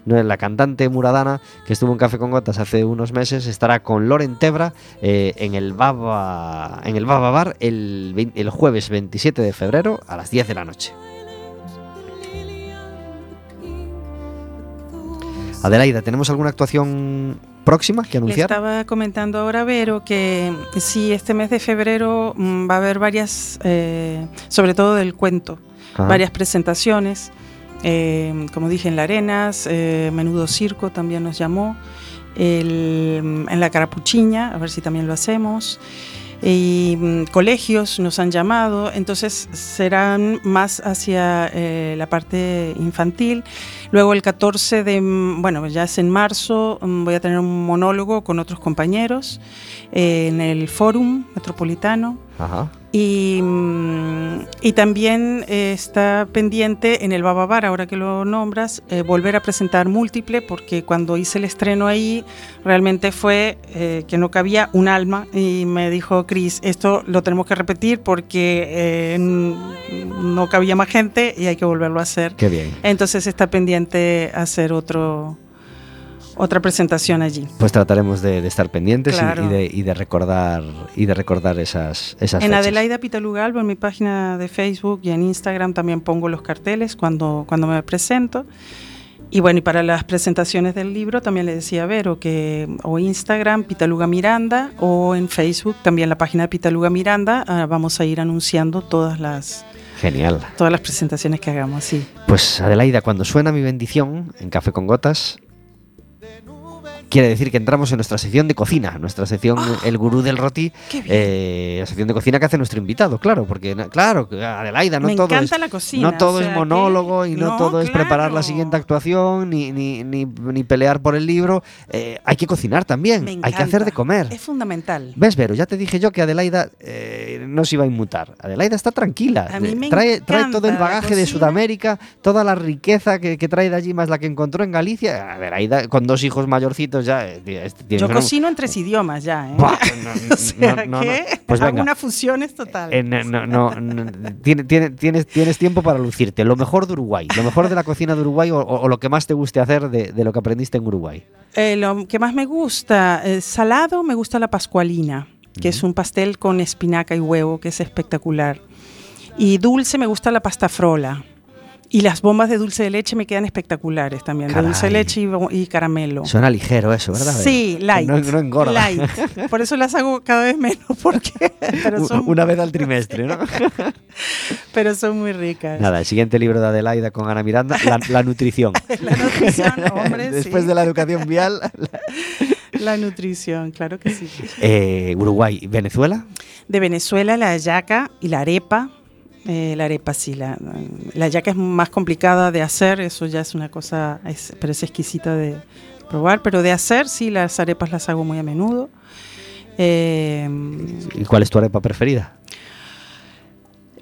la cantante muradana que estuvo en Café con Gotas hace unos meses, estará con Loren Tebra eh, en el Baba en el Baba Bar el, el jueves 27 de febrero a las 10 de la noche. Adelaida, ¿tenemos alguna actuación próxima que Le anunciar? estaba comentando ahora, Vero, que sí, este mes de febrero mm, va a haber varias, eh, sobre todo del cuento, Ajá. varias presentaciones. eh, como dije, en La Arenas, eh, Menudo Circo también nos llamó, el- en La Carapuchiña, a ver si también lo hacemos. Y mm, colegios nos han llamado, entonces serán más hacia eh, la parte infantil. Luego el 14 de, mm, bueno, ya es en marzo, mm, voy a tener un monólogo con otros compañeros eh, en el Fórum Metropolitano. Ajá. Y, mm, y también eh, está pendiente en el Bababar, ahora que lo nombras, eh, volver a presentar múltiple, porque cuando hice el estreno ahí, realmente fue eh, que no cabía un alma. Y me dijo, Cris, esto lo tenemos que repetir porque no cabía más gente y hay que volverlo a hacer. Qué bien. Entonces está pendiente hacer otro, otra presentación allí. Pues trataremos de, de estar pendientes y- Claro. y, de, y de recordar y de recordar esas, esas En fechas. Adelaida Pitalugalbo, en mi página de Facebook y en Instagram también pongo los carteles cuando, cuando me presento. Y bueno, y para las presentaciones del libro también le decía a Vero que o Instagram Pitaluga Miranda o en Facebook también la página de Pitaluga Miranda ah, vamos a ir anunciando todas las Genial. todas las presentaciones que hagamos, sí. Pues Adelaida, cuando suena mi bendición en Café con Gotas, quiere decir que entramos en nuestra sección de cocina, nuestra sección Ah, El Gurú del Roti, eh, la sección de cocina que hace nuestro invitado, claro, porque claro, Adelaida, no Me todo es, la cocina, no todo o es sea monólogo que- y no, no, todo es preparar la siguiente actuación ni, ni, ni, ni pelear por el libro, eh, hay que cocinar también, hay que hacer de comer. Es fundamental. ¿Ves, Vero? Ya te dije yo que Adelaida eh, no se iba a inmutar. Adelaida está tranquila. A mí me trae, trae todo el bagaje de. Sudamérica, toda la riqueza que, que trae de allí, más la que encontró en Galicia. Adelaida, con dos hijos mayorcitos, ya. eh, este, Yo cocino en tres idiomas ya, ¿eh? No, no, o sea no, que Pues venga. una fusiones total. Eh, no, no, no, no, tiene- tiene- tienes, tienes tiempo para lucirte. Lo mejor de Uruguay, lo mejor de la cocina de Uruguay o, o- o lo que más te guste hacer de, de lo que aprendiste en Uruguay. Eh, lo que más me gusta, eh, salado, me gusta la pascualina, que es un pastel con espinaca y huevo, que es espectacular. Y dulce, me gusta la pasta frola. Y las bombas de dulce de leche me quedan espectaculares también, de dulce de leche y, caramelo. Suena ligero eso, ¿verdad? Sí, light. No, no engorda. light. Por eso las hago cada vez menos, porque pero son, Una vez al trimestre, ¿no? pero son muy ricas. Nada, el siguiente libro de Adelaida con Ana Miranda, La, la nutrición. La nutrición, hombre, Después sí. de la educación vial. La nutrición, claro que sí. Eh, Uruguay, Venezuela. De Venezuela, la hallaca y la arepa. Eh, la arepa sí, la, la hallaca es más complicada de hacer, eso ya es una cosa, es- pero es exquisita de probar. Pero de hacer, sí, las arepas las hago muy a menudo. Eh, ¿Y cuál es tu arepa preferida?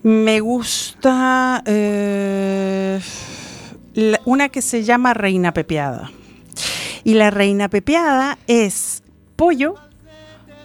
me gusta eh, la- una que se llama reina pepeada. Y la reina pepeada es pollo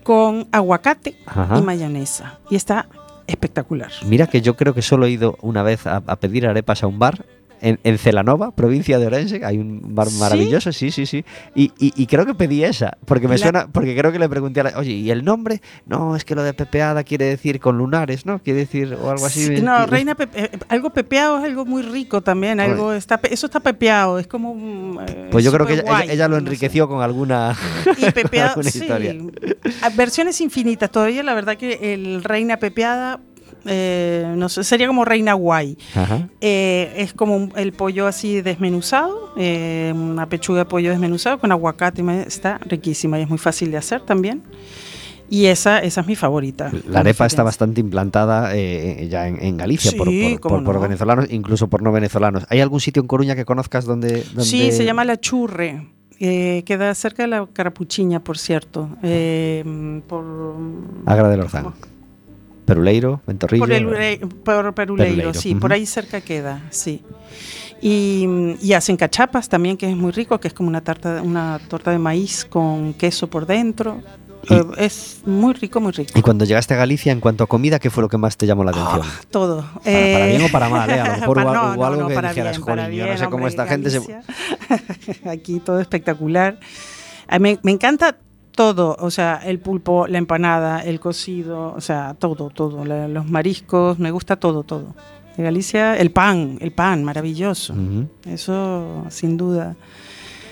con aguacate Ajá. y mayonesa. Y está espectacular. Mira que yo creo que solo he ido una vez a, pedir arepas a un bar en, en Celanova, provincia de Orense. Hay un bar maravilloso, sí, sí, sí. Y, y- y creo que pedí esa, porque me La- suena, porque creo que le pregunté a la, oye, ¿y el nombre? No, es que lo de pepeada quiere decir con lunares, ¿no? Quiere decir o algo así. Sí, no, reina pepe- eh, algo pepeado es algo muy rico también, algo está eso está pepeado, es como eh, Pues yo creo que ella, superguay, ella- ella lo no sé. enriqueció con alguna, Y pepeado, alguna sí. historia. Versiones infinitas. Todavía la verdad que el reina pepeada, eh, no sé, sería como reina guay. Eh, es como un- el pollo así desmenuzado, eh, una pechuga de pollo desmenuzado con aguacate. Está riquísima y es muy fácil de hacer también. Y esa, esa es mi favorita. La arepa está bastante implantada eh, ya en, en Galicia por, Sí, por- por- por no. venezolanos, incluso por no venezolanos. ¿Hay algún sitio en Coruña que conozcas donde, donde- Sí, se llama La Churre. eh, queda cerca de la Carapuchiña, por cierto. eh, por, Agra del Orzán? Peruleiro, Ventorrillo. por, el por Peruleiro, Peruleiro, sí, por ahí cerca queda, sí. Y, y hacen cachapas también, que es muy rico, que es como una tarta, una torta de maíz con queso por dentro. Y- Eh, es muy rico, muy rico. Y cuando llegaste a Galicia, en cuanto a comida, ¿qué fue lo que más te llamó la atención? Ah, todo. Para- para bien o para mal, ¿eh? A lo mejor pa- hubo- no, hubo no, algo no, que dijeras, bien, "Jolín, yo no bien, sé cómo esta gente se-". Aquí todo espectacular. Mí me encanta todo, o sea, el pulpo, la empanada, el cocido, o sea, todo, todo. la- los mariscos, me gusta todo, todo. De Galicia, el pan, el pan, maravilloso. Eso, sin duda.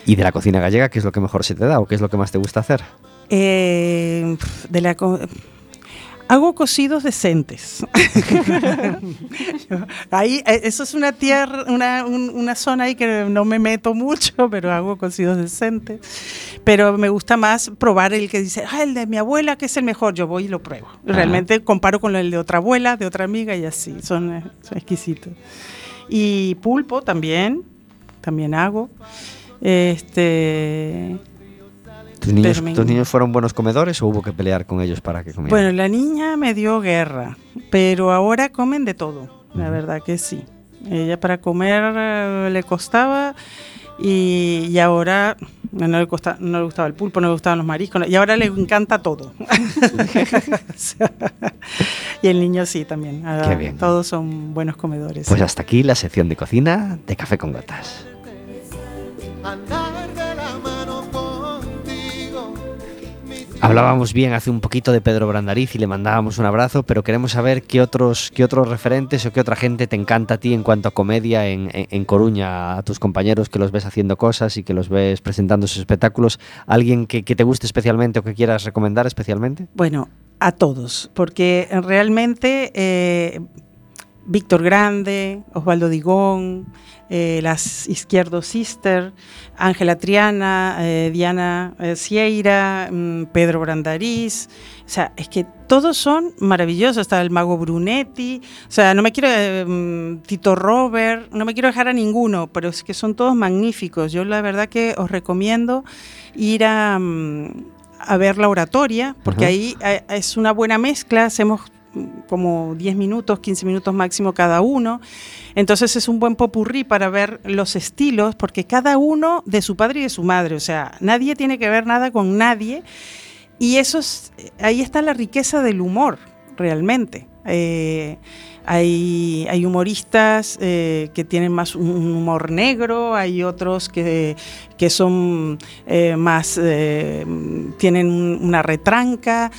¿Y de la cocina gallega, qué es lo que mejor se te da o qué es lo que más te gusta hacer? Eh, de la hago cocidos decentes. ahí, eh, eso es una tierra, una, un- una zona ahí que no me meto mucho, pero hago cocidos decentes. Pero me gusta más probar el que dice, ah, el de mi abuela, que es el mejor, yo voy y lo pruebo. Realmente comparo con el de otra abuela, de otra amiga y así, son, eh, son exquisitos. Y pulpo también, también hago. Este, ¿Tus niños, me- tus niños fueron buenos comedores o hubo que pelear con ellos para que comieran? Bueno, la niña me dio guerra, pero ahora comen de todo, la Ujú. verdad que sí. Ella para comer eh, le costaba y, y ahora no le, costa- no le gustaba el pulpo, no le gustaban los mariscos y ahora le encanta todo. Y el niño sí también. ah, Qué bien. Todos son buenos comedores. Pues hasta aquí la sección de cocina de Café con Gotas. Hablábamos bien hace un poquito de Pedro Brandariz y le mandábamos un abrazo, pero queremos saber qué otros, qué otros referentes o qué otra gente te encanta a ti en cuanto a comedia en, en- Coruña, a tus compañeros que los ves haciendo cosas y que los ves presentando sus espectáculos. ¿Alguien que, que te guste especialmente o que quieras recomendar especialmente? Bueno, a todos, porque realmente eh, Víctor Grande, Osvaldo Digón, eh, las Izquierdo Sister, Ángela Triana, eh, Diana eh, Sieira, mm, Pedro Brandariz. O sea, es que todos son maravillosos. Está el mago Brunetti. O sea, no me quiero. eh, mm, Tito Robert. No me quiero dejar a ninguno, pero es que son todos magníficos. Yo la verdad que os recomiendo ir a. mm, a ver la oratoria, porque Ajá. ahí es una buena mezcla, hacemos como 10 minutos, 15 minutos máximo cada uno. Entonces es un buen popurrí para ver los estilos, porque cada uno de su padre y de su madre, o sea, nadie tiene que ver nada con nadie. Y eso es, ahí está la riqueza del humor, realmente. Eh, hay, humoristas eh, que tienen más un humor negro, hay otros que, son eh, más, tienen un- una retranca.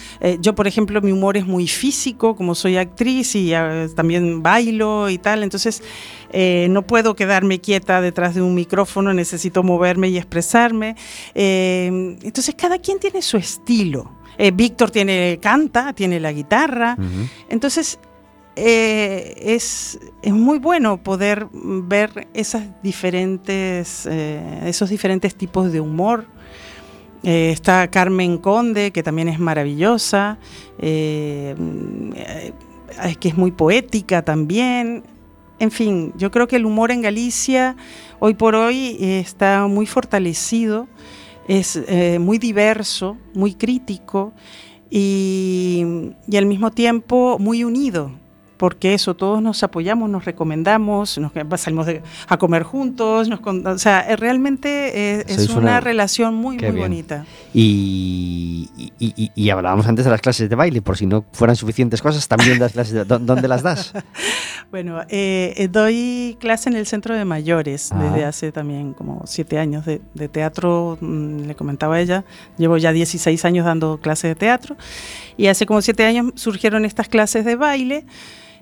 Yo, por ejemplo, mi humor es muy físico, como soy actriz y ah, también bailo y tal, entonces no puedo quedarme quieta detrás de un micrófono, necesito moverme y expresarme. Entonces, cada quien tiene su estilo. Eh, Víctor tiene, canta, tiene la guitarra. Entonces, eh, es, es muy bueno poder ver esas diferentes, eh, esos diferentes tipos de humor. Eh, está Carmen Conde, que también es maravillosa, eh, eh, es que es muy poética también. En fin, yo creo que el humor en Galicia hoy por hoy está muy fortalecido, es eh, muy diverso, muy crítico y, y al mismo tiempo muy unido, porque eso, todos nos apoyamos, nos recomendamos, nos salimos de- a comer juntos, nos, o sea, eh, realmente eh, es Sois una, una- relación muy, muy bien. bonita. Y, y- y- y hablábamos antes de las clases de baile, por si no fueran suficientes cosas, también das clases de... ¿dó- ¿Dónde las das? Bueno, eh, eh, doy clase en el centro de mayores Ah. desde hace también como siete años de, de teatro, mm, le comentaba a ella, llevo ya 16 años dando clases de teatro y hace como siete años surgieron estas clases de baile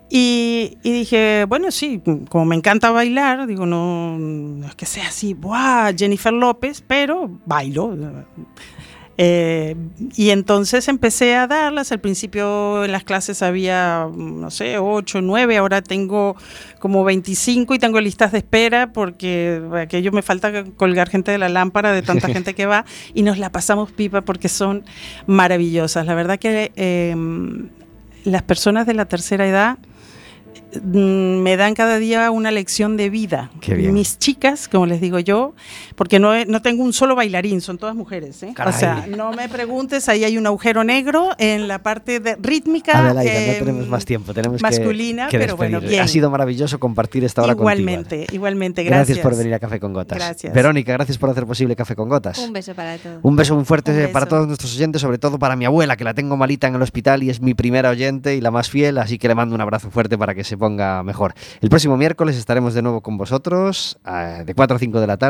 y, y dije, bueno, sí, como me encanta bailar, digo, no, no es que sea así, ¡buah! Jennifer López, pero bailo. Eh, y entonces empecé a darlas. Al principio en las clases había, no sé, 8, 9, ahora tengo como 25 y tengo listas de espera porque aquello me falta colgar gente de la lámpara de tanta gente que va y nos la pasamos pipa porque son maravillosas. La verdad que eh, las personas de la tercera edad me dan cada día una lección de vida. Qué bien. Mis chicas, como les digo yo, porque no, no tengo un solo bailarín, son todas mujeres. ¿eh? O sea, no me preguntes, ahí hay un agujero negro en la parte de rítmica. Adelaida, eh, no tenemos más tiempo, tenemos que- masculina, que, pero bueno, bien. Ha sido maravilloso compartir esta hora Igualmente, contigo. igualmente, Gracias. gracias. por venir a Café con Gotas. Gracias. Verónica, gracias por hacer posible Café con Gotas. Un beso para todos. Un beso muy fuerte Un para beso. todos nuestros oyentes, sobre todo para mi abuela, que la tengo malita en el hospital y es mi primera oyente y la más fiel, así que le mando un abrazo fuerte para que se ponga mejor. El próximo miércoles estaremos de nuevo con vosotros, eh, de 4 a 5 de la tarde.